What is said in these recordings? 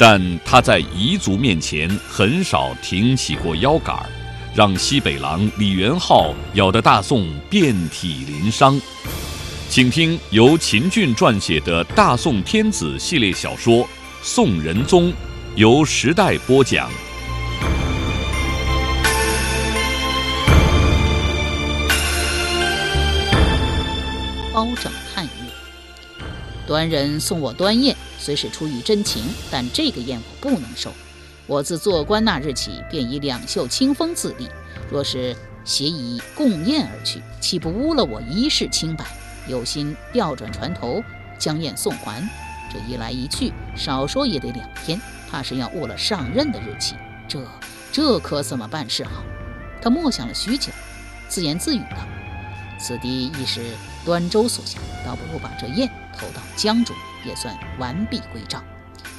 但他在彝族面前很少挺起过腰杆儿，让西北狼李元昊咬得大宋遍体鳞伤。请听由秦俊撰写的《大宋天子》系列小说《宋仁宗》，由时代播讲。包拯探月。端人送我端砚，虽是出于真情，但这个宴我不能收。我自做官那日起，便以两袖清风自立。若是携以共宴而去，岂不污了我一世清白？有心调转船头，将宴送还。这一来一去，少说也得两天，怕是要误了上任的日期。这这可怎么办是好？他默想了许久，自言自语道：“此地亦是端州所辖，倒不如把这宴。”投到江中，也算完璧归赵。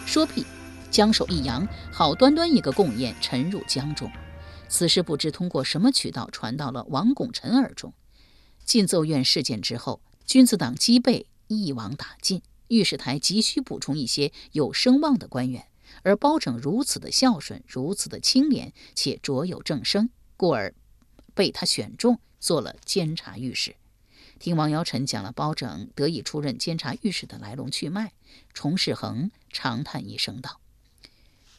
说毕，将手一扬，好端端一个贡宴沉入江中。此事不知通过什么渠道传到了王拱辰耳中。进奏院事件之后，君子党积备一网打尽，御史台急需补充一些有声望的官员。而包拯如此的孝顺，如此的清廉，且卓有正声，故而被他选中做了监察御史。听王尧臣讲了包拯得以出任监察御史的来龙去脉，崇世恒长叹一声道：“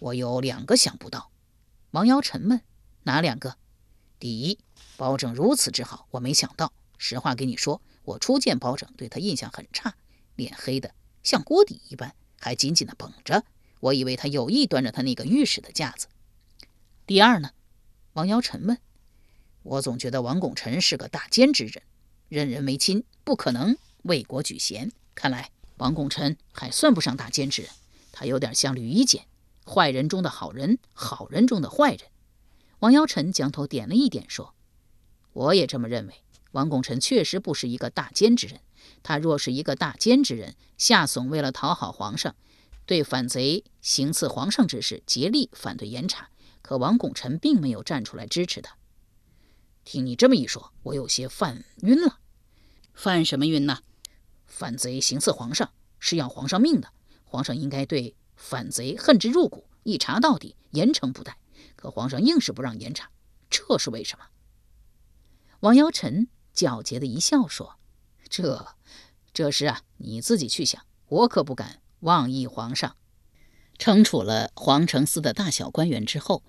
我有两个想不到。”王尧臣问：“哪两个？”“第一，包拯如此之好，我没想到。实话跟你说，我初见包拯，对他印象很差，脸黑的像锅底一般，还紧紧的绷着，我以为他有意端着他那个御史的架子。”“第二呢？”王尧臣问。“我总觉得王拱辰是个大奸之人。”任人唯亲，不可能为国举贤。看来王拱辰还算不上大奸之人，他有点像吕夷简，坏人中的好人，好人中的坏人。王尧臣将头点了一点，说：“我也这么认为。王拱辰确实不是一个大奸之人。他若是一个大奸之人，夏悚为了讨好皇上，对反贼行刺皇上之事竭力反对严查，可王拱辰并没有站出来支持他。听你这么一说，我有些犯晕了。”犯什么晕呢？反贼行刺皇上是要皇上命的，皇上应该对反贼恨之入骨，一查到底，严惩不贷。可皇上硬是不让严查，这是为什么？王尧臣狡黠的一笑说：“这，这事啊，你自己去想，我可不敢妄议皇上。惩处了皇城司的大小官员之后，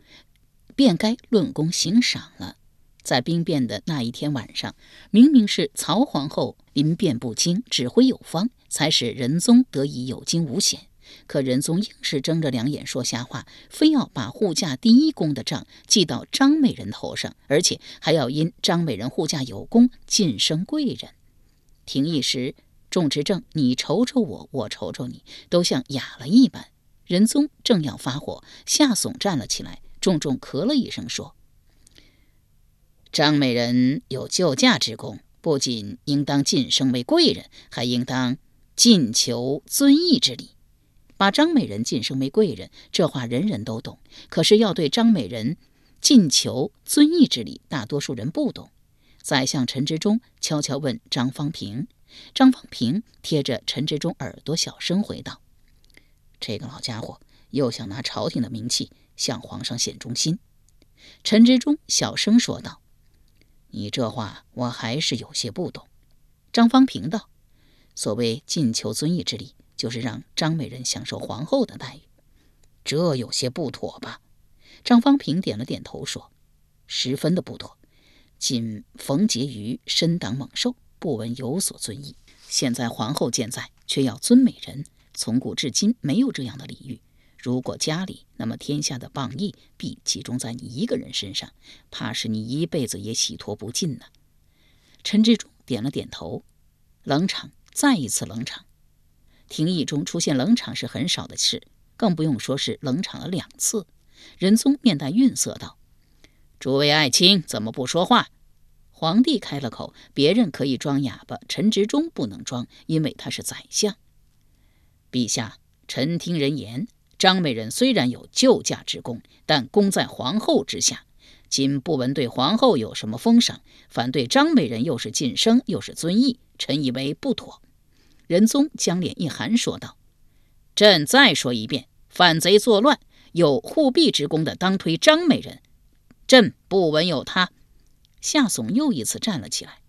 便该论功行赏了。”在兵变的那一天晚上，明明是曹皇后临变不惊，指挥有方，才使仁宗得以有惊无险。可仁宗硬是睁着两眼说瞎话，非要把护驾第一功的账记到张美人头上，而且还要因张美人护驾有功，晋升贵人。廷议时，众执政你瞅瞅我，我瞅瞅你，都像哑了一般。仁宗正要发火，夏悚站了起来，重重咳了一声，说。张美人有救驾之功，不仅应当晋升为贵人，还应当进求尊义之礼。把张美人晋升为贵人，这话人人都懂。可是要对张美人进求尊义之礼，大多数人不懂。宰相陈之忠悄悄问张方平，张方平贴着陈之忠耳朵小声回道：“这个老家伙又想拿朝廷的名气向皇上显忠心。”陈之忠小声说道。你这话我还是有些不懂。张方平道：“所谓进求尊义之礼，就是让张美人享受皇后的待遇，这有些不妥吧？”张方平点了点头说：“十分的不妥。仅冯婕妤身挡猛兽，不闻有所尊义。现在皇后健在，却要尊美人，从古至今没有这样的礼遇。”如果家里，那么天下的谤义必集中在你一个人身上，怕是你一辈子也洗脱不尽呢。陈志忠点了点头，冷场，再一次冷场。廷议中出现冷场是很少的事，更不用说是冷场了两次。仁宗面带愠色道：“诸位爱卿怎么不说话？”皇帝开了口：“别人可以装哑巴，陈执中不能装，因为他是宰相。”陛下，臣听人言，张美人虽然有救驾之功，但功在皇后之下。今不闻对皇后有什么封赏，反对张美人又是晋升又是尊义，臣以为不妥。仁宗将脸一寒，说道：“朕再说一遍，反贼作乱有护弼之功的，当推张美人。朕不闻有他。”夏悚又一次站了起来：“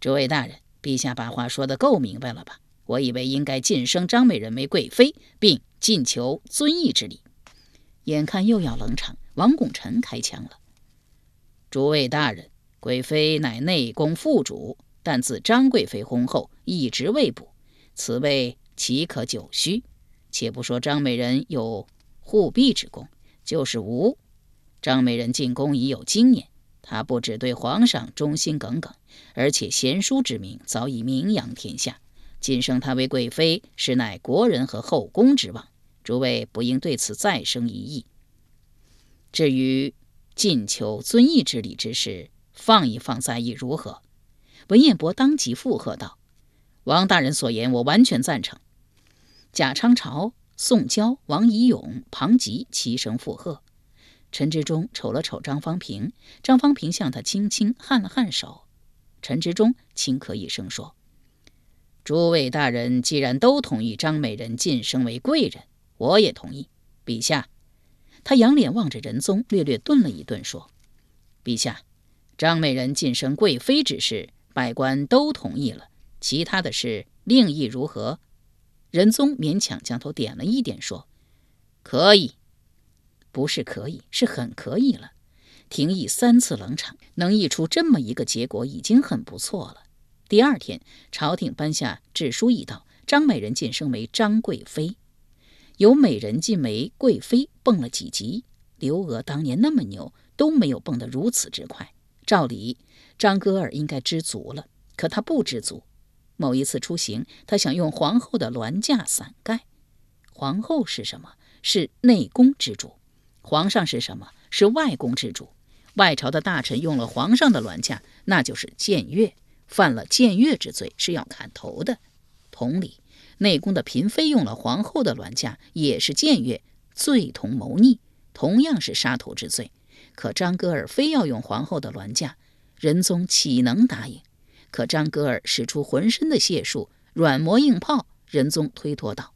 诸位大人，陛下把话说得够明白了吧？我以为应该晋升张美人为贵妃，并进求尊义之礼。眼看又要冷场。”王拱辰开枪了。诸位大人，贵妃乃内宫副主，但自张贵妃薨后，一直未补，此位岂可久虚？且不说张美人有护弼之功，就是无，张美人进宫已有经验，她不只对皇上忠心耿耿，而且贤淑之名早已名扬天下。晋升她为贵妃，实乃国人和后宫之望。诸位不应对此再生疑义。至于进求遵义之礼之事，放一放再议如何？文彦博当即附和道：“王大人所言，我完全赞成。”贾昌朝、宋娇、王仪勇、庞吉齐声附和。陈之中瞅了瞅张方平，张方平向他轻轻颔了颔首。陈之中轻咳一声说：“诸位大人既然都同意张美人晋升为贵人，我也同意。陛下。”他仰脸望着仁宗，略略顿了一顿，说：“陛下，张美人晋升贵妃之事，百官都同意了。其他的事，另议如何？”仁宗勉强将头点了一点，说：“可以，不是可以，是很可以了。廷议三次冷场，能议出这么一个结果，已经很不错了。”第二天，朝廷颁下制书一道，张美人晋升为张贵妃。由美人晋为贵妃，蹦了几级。刘娥当年那么牛，都没有蹦得如此之快。照理，张哥儿应该知足了，可他不知足。某一次出行，他想用皇后的銮驾伞盖。皇后是什么？是内宫之主。皇上是什么？是外宫之主。外朝的大臣用了皇上的銮驾，那就是僭越，犯了僭越之罪，是要砍头的。同理。内宫的嫔妃用了皇后的銮驾，也是僭越，罪同谋逆，同样是杀头之罪。可张哥儿非要用皇后的銮驾，仁宗岂能答应？可张哥儿使出浑身的解数，软磨硬泡，仁宗推脱道：“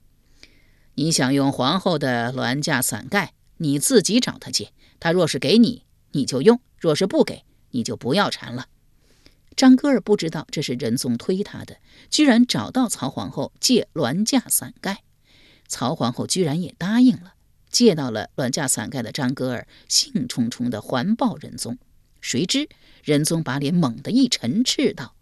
你想用皇后的銮驾伞盖，你自己找他借。他若是给你，你就用；若是不给，你就不要缠了。”张哥儿不知道这是仁宗推他的，居然找到曹皇后借銮驾伞盖，曹皇后居然也答应了。借到了銮驾伞盖的张哥儿兴冲冲地环抱仁宗，谁知仁宗把脸猛地一沉，斥道：“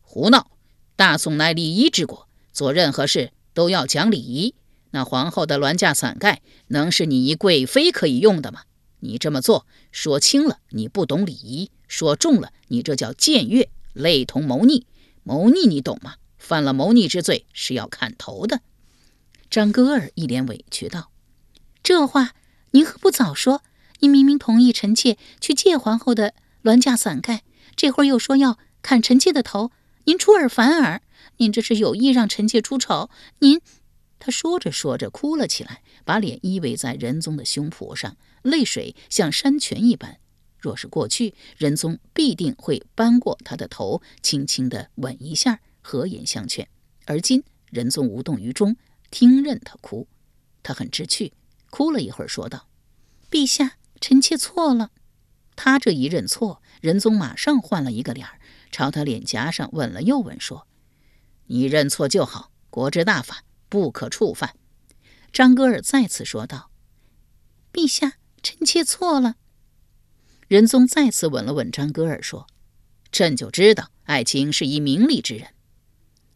胡闹！大宋乃礼仪之国，做任何事都要讲礼仪。那皇后的銮驾伞盖能是你一贵妃可以用的吗？你这么做，说轻了你不懂礼仪，说重了你这叫僭越。”类同谋逆，谋逆你懂吗？犯了谋逆之罪是要砍头的。张哥儿一脸委屈道：“这话您何不早说？您明明同意臣妾去借皇后的銮驾伞盖，这会儿又说要砍臣妾的头，您出尔反尔，您这是有意让臣妾出丑。您……”他说着说着哭了起来，把脸依偎在仁宗的胸脯上，泪水像山泉一般。若是过去，仁宗必定会扳过他的头，轻轻地吻一下，和颜相劝。而今，仁宗无动于衷，听任他哭。他很知趣，哭了一会儿，说道：“陛下，臣妾错了。”他这一认错，仁宗马上换了一个脸儿，朝他脸颊上吻了又吻，说：“你认错就好，国之大法不可触犯。”张哥尔再次说道：“陛下，臣妾错了。”仁宗再次吻了吻张哥儿，说：“朕就知道爱卿是一明理之人。”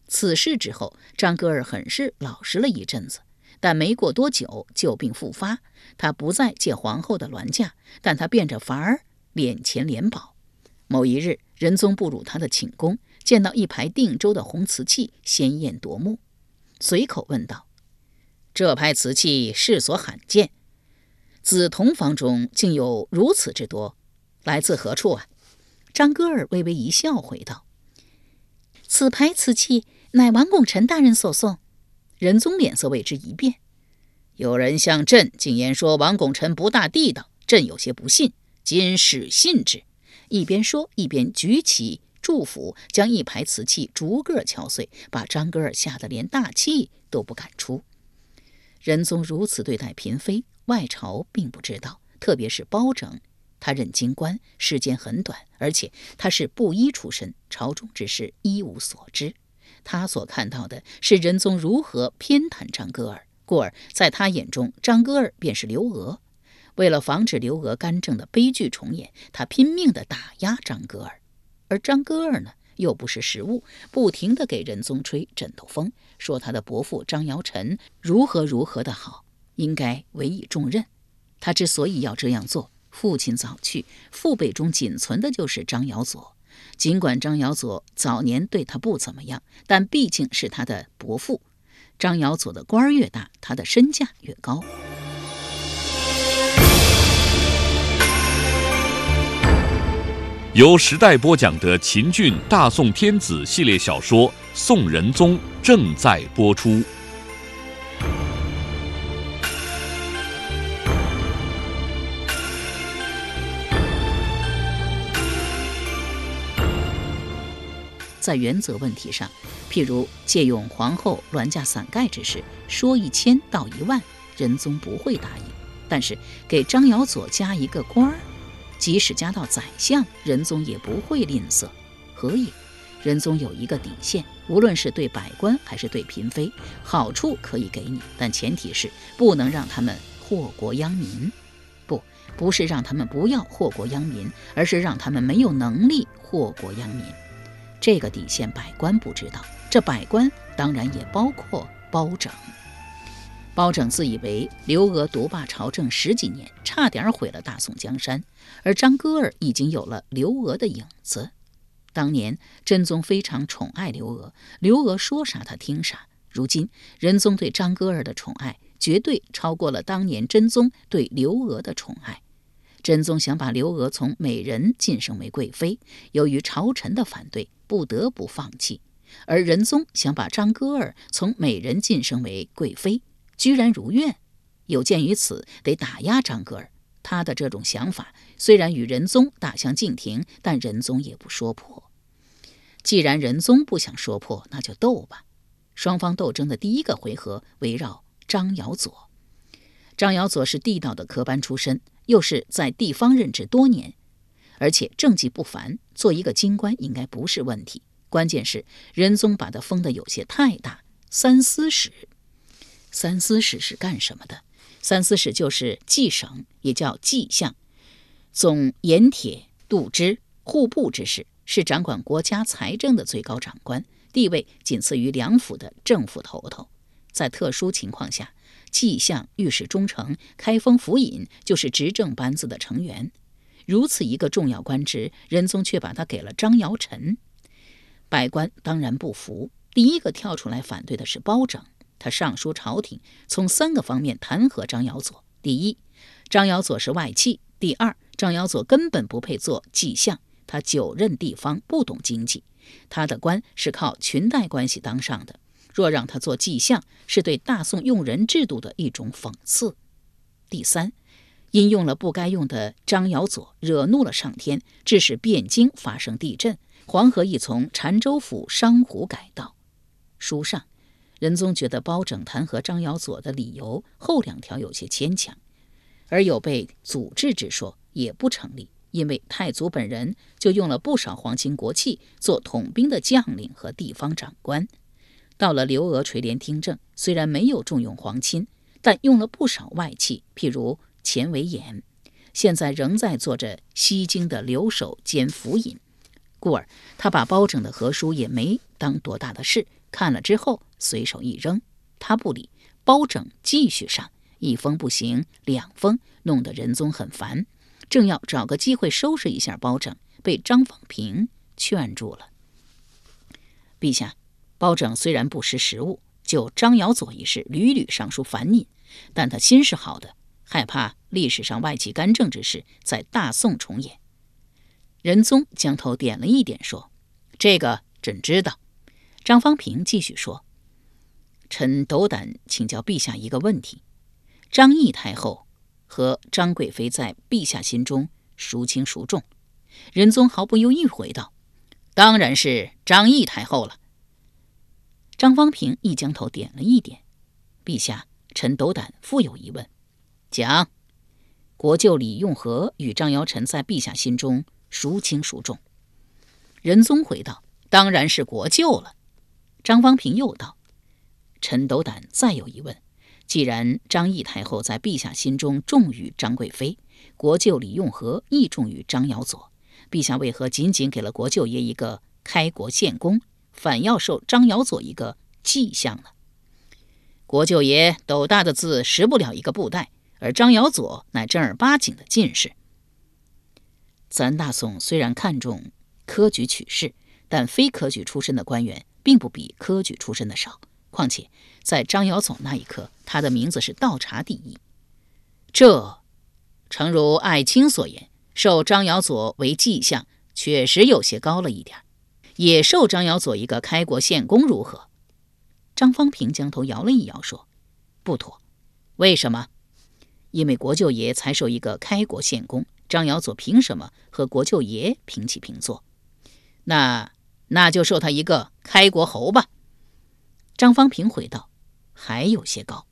此事之后，张哥儿很是老实了一阵子，但没过多久，旧病复发。他不再借皇后的銮驾，但他变着法儿敛钱敛宝。某一日，仁宗步入他的寝宫，见到一排定州的红瓷器，鲜艳夺目，随口问道：“这牌瓷器世所罕见，紫铜方中竟有如此之多，来自何处啊？”张歌儿微微一笑，回道：“此牌瓷器乃王拱辰大人所送。”仁宗脸色为之一变。有人向朕进言说王拱辰不大地道，朕有些不信，今始信之。一边说，一边举起祝福，将一排瓷器逐个敲碎，把张歌儿吓得连大气都不敢出。仁宗如此对待嫔妃，外朝并不知道，特别是包拯，他任京官时间很短，而且他是布衣出身，朝中之事一无所知。他所看到的是仁宗如何偏袒张歌儿。故而，在他眼中，张歌儿便是刘娥。为了防止刘娥干政的悲剧重演，他拼命地打压张歌儿。而张歌儿呢，又不是食物，不停地给仁宗吹枕头风，说他的伯父张尧臣如何如何的好，应该委以重任。他之所以要这样做，父亲早去，父辈中仅存的就是张尧佐。尽管张尧佐早年对他不怎么样，但毕竟是他的伯父。张尧佐的官儿越大，他的身价越高。由时代播讲的秦俊大宋天子系列小说《宋仁宗》正在播出。在原则问题上，譬如借用皇后銮驾伞盖之事，说一千道一万，仁宗不会答应；但是给张尧佐加一个官儿，即使加到宰相，仁宗也不会吝啬。何以？仁宗有一个底线，无论是对百官还是对嫔妃，好处可以给你，但前提是不能让他们祸国殃民。不，不是让他们不要祸国殃民，而是让他们没有能力祸国殃民。这个底线，百官不知道。这百官当然也包括包拯。包拯自以为刘娥独霸朝政十几年，差点毁了大宋江山，而张歌儿已经有了刘娥的影子。当年真宗非常宠爱刘娥，刘娥说啥他听啥。如今仁宗对张歌儿的宠爱，绝对超过了当年真宗对刘娥的宠爱。真宗想把刘娥从美人晋升为贵妃，由于朝臣的反对，不得不放弃；而仁宗想把张歌儿从美人晋升为贵妃，居然如愿。有鉴于此，得打压张格尔。他的这种想法虽然与仁宗大相径庭，但仁宗也不说破。既然仁宗不想说破，那就斗吧。双方斗争的第一个回合围绕张尧佐。张尧佐是地道的科班出身。又是在地方任职多年，而且政绩不凡，做一个京官应该不是问题。关键是仁宗把他封的有些太大，三司使。三司使是干什么的？三司使就是记省，也叫记相，总盐铁度支户部之事，是掌管国家财政的最高长官，地位仅次于梁府的政府头头。在特殊情况下。迹相御史中丞开封府尹就是执政班子的成员，如此一个重要官职，仁宗却把他给了张尧臣。百官当然不服，第一个跳出来反对的是包拯。他上书朝廷，从三个方面弹劾张尧佐：第一，张尧佐是外戚；第二，张尧佐根本不配做迹相，他久任地方，不懂经济，他的官是靠裙带关系当上的。若让他做迹相，是对大宋用人制度的一种讽刺。第三，因用了不该用的张尧佐，惹怒了上天，致使汴京发生地震，黄河亦从澶州府商湖改道。书上，仁宗觉得包拯弹劾张尧佐的理由后两条有些牵强，而有被阻治之说也不成立，因为太祖本人就用了不少皇亲国戚做统兵的将领和地方长官。到了刘娥垂帘听政，虽然没有重用皇亲，但用了不少外戚，譬如钱维演，现在仍在做着西京的留守兼府尹。故而他把包拯的和书也没当多大的事，看了之后随手一扔。他不理，包拯继续上，一封不行，两封，弄得仁宗很烦，正要找个机会收拾一下包拯，被张方平劝住了。陛下。包拯虽然不识时务，就张尧佐一事屡屡上书烦您，但他心是好的，害怕历史上外戚干政之事在大宋重演。仁宗将头点了一点，说：“这个朕知道。”张方平继续说：“臣斗胆请教陛下一个问题：张毅太后和张贵妃在陛下心中孰轻孰重？”仁宗毫不犹豫回道：“当然是张毅太后了。”张方平亦将头点了一点。陛下，臣斗胆复有疑问，讲：国舅李用和与张尧臣在陛下心中孰轻孰重？仁宗回道：“当然是国舅了。”张方平又道：“臣斗胆再有疑问，既然张毅太后在陛下心中重于张贵妃，国舅李用和亦重于张尧佐，陛下为何仅仅给了国舅爷一个开国献功？”反要受张尧佐一个迹象呢。国舅爷斗大的字识不了一个布袋，而张尧佐乃正儿八经的进士。咱大宋虽然看重科举取士，但非科举出身的官员并不比科举出身的少。况且在张尧佐那一刻，他的名字是倒查第一。这，诚如艾青所言，授张尧佐为迹象，确实有些高了一点。也授张尧佐一个开国献功如何？张方平将头摇了一摇，说：“不妥。为什么？因为国舅爷才授一个开国献功，张尧佐凭什么和国舅爷平起平坐？那那就授他一个开国侯吧。”张方平回道：“还有些高，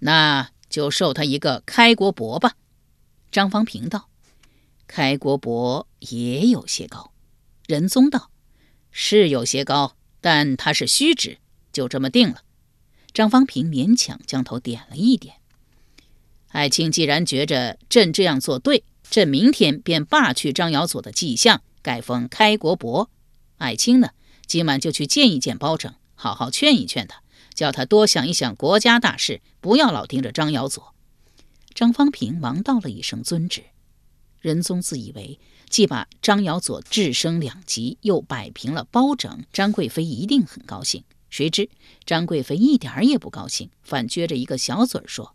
那就授他一个开国伯吧。”张方平道：“开国伯也有些高。”仁宗道。是有些高，但他是虚职，就这么定了。张方平勉强将头点了一点。爱卿既然觉着朕这样做对，朕明天便罢去张尧佐的迹象，改封开国伯。爱卿呢，今晚就去见一见包拯，好好劝一劝他，叫他多想一想国家大事，不要老盯着张尧佐。张方平忙道了一声遵旨。仁宗自以为。既把张尧佐置升两级，又摆平了包拯，张贵妃一定很高兴。谁知张贵妃一点儿也不高兴，反撅着一个小嘴儿说：“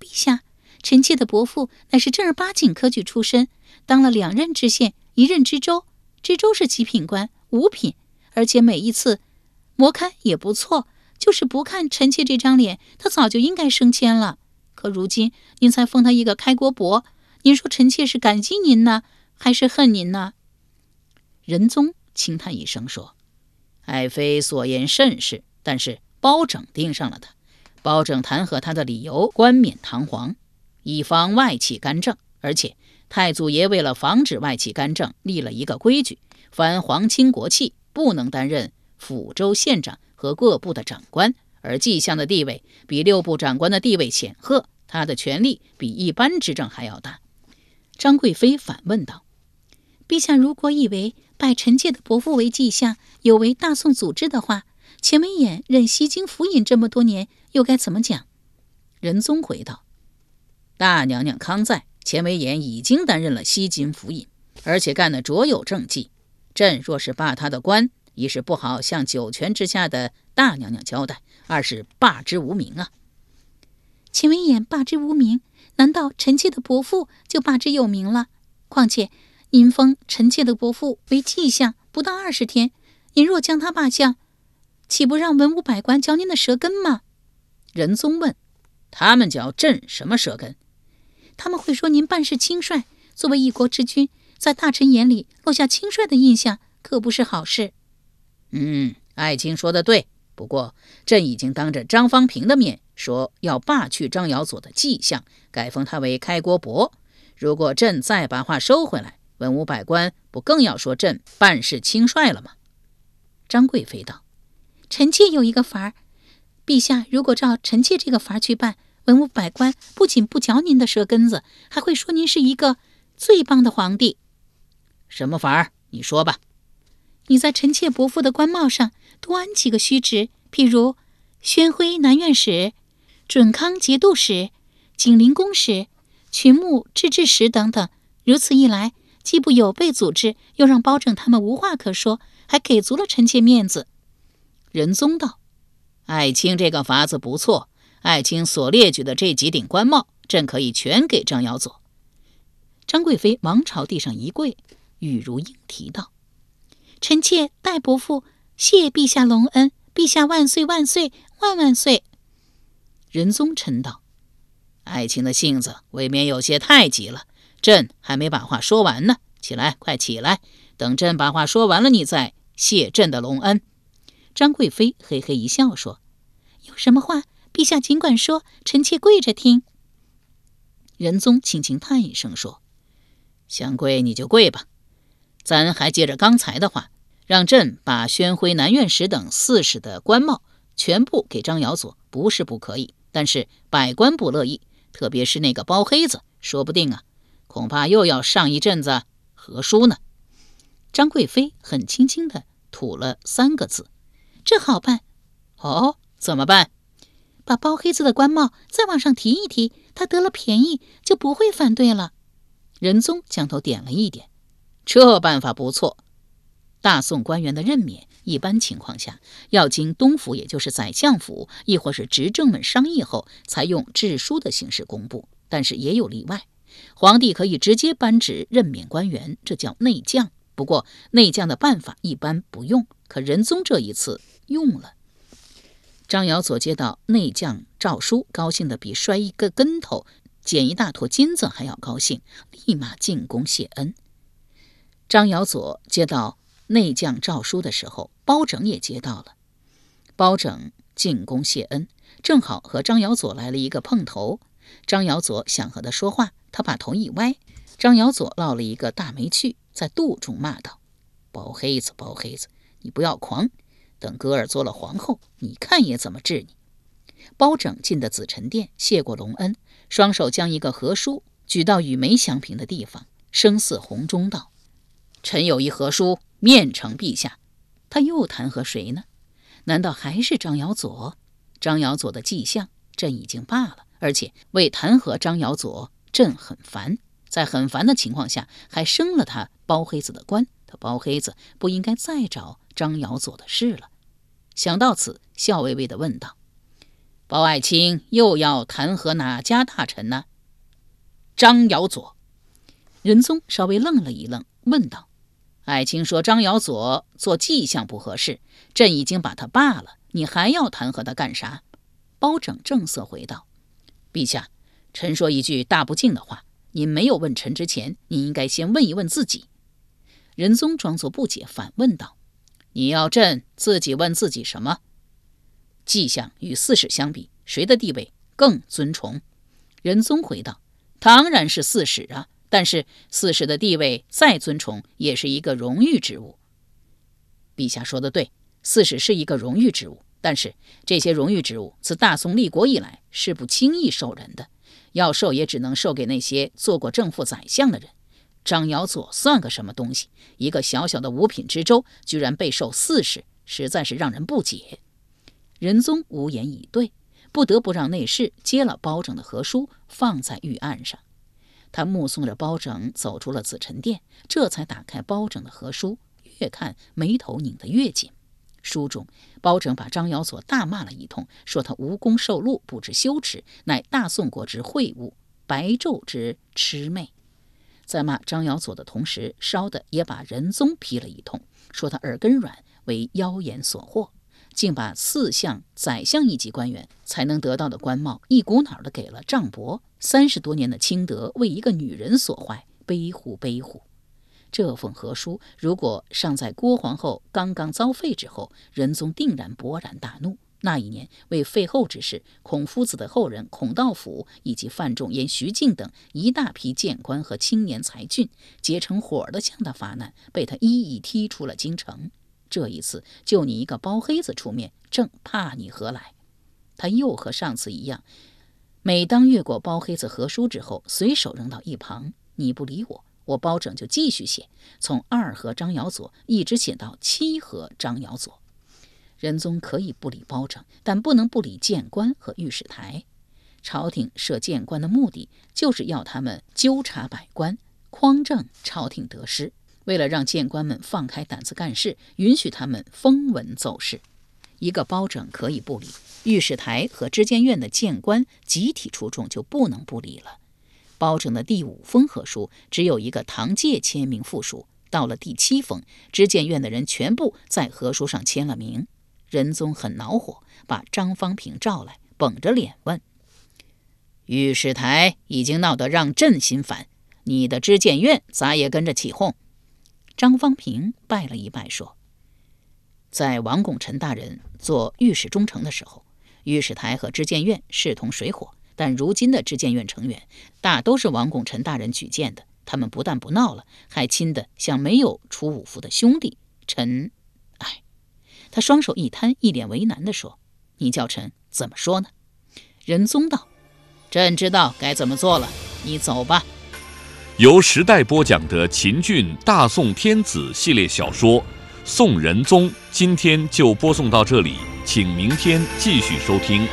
陛下，臣妾的伯父乃是正儿八经科举出身，当了两任知县，一任知州。知州是极品官，五品，而且每一次模勘也不错。就是不看臣妾这张脸，他早就应该升迁了。可如今您才封他一个开国伯，您说臣妾是感激您呢？”还是恨您呢？仁宗轻叹一声说：“爱妃所言甚是，但是包拯盯上了他。包拯弹劾他的理由冠冕堂皇，以防外戚干政。而且太祖爷为了防止外戚干政，立了一个规矩：凡皇亲国戚不能担任抚州县长和各部的长官。而纪相的地位比六部长官的地位显赫，他的权力比一般执政还要大。”张贵妃反问道。陛下如果以为拜臣妾的伯父为迹象有违大宋祖制的话，钱维演任西京府尹这么多年，又该怎么讲？仁宗回道：“大娘娘康在，钱维演已经担任了西京府尹，而且干得卓有政绩。朕若是罢他的官，一是不好向九泉之下的大娘娘交代，二是罢之无名啊。钱维衍罢之无名，难道臣妾的伯父就罢之有名了？况且……”您封臣妾的伯父为迹相，不到二十天，您若将他罢相，岂不让文武百官嚼您的舌根吗？仁宗问：“他们嚼朕什么舌根？”他们会说您办事轻率，作为一国之君，在大臣眼里落下轻率的印象，可不是好事。嗯，爱卿说的对。不过朕已经当着张方平的面说要罢去张尧佐的迹象，改封他为开国伯。如果朕再把话收回来，文武百官不更要说朕办事轻率了吗？张贵妃道：“臣妾有一个法儿，陛下如果照臣妾这个法儿去办，文武百官不仅不嚼您的舌根子，还会说您是一个最棒的皇帝。什么法儿？你说吧。你在臣妾伯父的官帽上多安几个虚职，譬如宣徽南院使、准康节度使、景陵公使、群牧制置使等等。如此一来。”既不有被组织，又让包拯他们无话可说，还给足了臣妾面子。仁宗道：“爱卿这个法子不错，爱卿所列举的这几顶官帽，朕可以全给张瑶做。张贵妃忙朝地上一跪，玉如应提道：“臣妾戴伯父谢陛下隆恩，陛下万岁万岁万万岁。”仁宗嗔道：“爱卿的性子未免有些太急了，朕还没把话说完呢。起来，快起来，等朕把话说完了，你再谢朕的隆恩。”张贵妃嘿嘿一笑，说：“有什么话，陛下尽管说，臣妾跪着听。”仁宗轻轻叹一声，说。想跪你就跪吧，咱还接着刚才的话，让朕把宣徽南院使等四使的官帽全部给张瑶佐，不是不可以，但是百官不乐意，特别是那个包黑子，说不定啊，恐怕又要上一阵子和书呢。张贵妃很轻轻的吐了三个字：“这好办。”哦，怎么办？把包黑子的官帽再往上提一提，他得了便宜就不会反对了。仁宗将头点了一点，这办法不错。大宋官员的任免，一般情况下要经东府，也就是宰相府，亦或是执政们商议后，才用制书的形式公布。但是也有例外，皇帝可以直接颁旨任免官员，这叫内降。不过内降的办法一般不用，可仁宗这一次用了。张尧佐接到内降诏书，高兴得比摔一个跟头。捡一大坨金子还要高兴，立马进宫谢恩。张尧佐接到内降诏书的时候，包拯也接到了。包拯进宫谢恩，正好和张尧佐来了一个碰头。张尧佐想和他说话，他把头一歪，张尧佐落了一个大没趣，在肚中骂道：“包黑子，包黑子，你不要狂！等格尔做了皇后，你看爷怎么治你！”包拯进的紫宸殿，谢过隆恩。双手将一个和书举到与梅相平的地方，声似洪钟道：“臣有一和书，面呈陛下。”他又弹劾谁呢？难道还是张尧佐？张尧佐的迹象，朕已经罢了。而且为弹劾张尧佐，朕很烦。在很烦的情况下，还升了他包黑子的官。他包黑子不应该再找张尧佐的事了。想到此，笑微微的问道。包爱卿又要弹劾哪家大臣呢？张尧佐。仁宗稍微愣了一愣，问道：“爱卿说张尧佐做迹象不合适，朕已经把他罢了，你还要弹劾他干啥？”包拯正色回道：“陛下，臣说一句大不敬的话，您没有问臣之前，您应该先问一问自己。”仁宗装作不解，反问道：“你要朕自己问自己什么？”迹象与四史相比，谁的地位更尊崇？仁宗回道：“当然是四史啊！但是四史的地位再尊崇，也是一个荣誉职务。”陛下说的对，四史是一个荣誉职务，但是这些荣誉职务自大宋立国以来是不轻易授人的，要授也只能授给那些做过正副宰相的人。张尧佐算个什么东西？一个小小的五品知州，居然被授四史，实在是让人不解。仁宗无言以对，不得不让内侍接了包拯的和书，放在御案上。他目送着包拯走出了紫宸殿，这才打开包拯的和书，越看眉头拧得越紧。书中，包拯把张尧佐大骂了一通，说他无功受禄，不知羞耻，乃大宋国之秽物，白昼之魑魅。在骂张尧佐的同时，烧的也把仁宗批了一通，说他耳根软，为妖言所惑。竟把四相宰相一级官员才能得到的官帽，一股脑的给了张伯。三十多年的清德为一个女人所坏，悲乎悲乎！这封和书如果尚在郭皇后刚刚遭废之后，仁宗定然勃然大怒。那一年为废后之事，孔夫子的后人孔道辅以及范仲淹、徐敬等一大批谏官和青年才俊结成伙的向他发难，被他一一踢出了京城。这一次就你一个包黑子出面，正怕你何来？他又和上次一样，每当越过包黑子和书之后，随手扔到一旁。你不理我，我包拯就继续写，从二和张尧佐一直写到七和张尧佐。仁宗可以不理包拯，但不能不理谏官和御史台。朝廷设谏官的目的，就是要他们纠察百官，匡正朝廷得失。为了让谏官们放开胆子干事，允许他们风闻奏事，一个包拯可以不理，御史台和知监院的谏官集体出众就不能不理了。包拯的第五封和书只有一个唐介签名附属，到了第七封，知监院的人全部在和书上签了名。仁宗很恼火，把张方平召来，绷着脸问：“御史台已经闹得让朕心烦，你的知谏院咋也跟着起哄？”张方平拜了一拜，说：“在王拱辰大人做御史中丞的时候，御史台和知谏院势同水火。”但如今的知谏院成员大都是王拱辰大人举荐的，他们不但不闹了，还亲得像没有出五服的兄弟。臣，他双手一摊，一脸为难地说：“你叫臣怎么说呢？”仁宗道：“朕知道该怎么做了，你走吧。”由时代播讲的秦俊大宋天子系列小说《宋仁宗》，今天就播送到这里，请明天继续收听。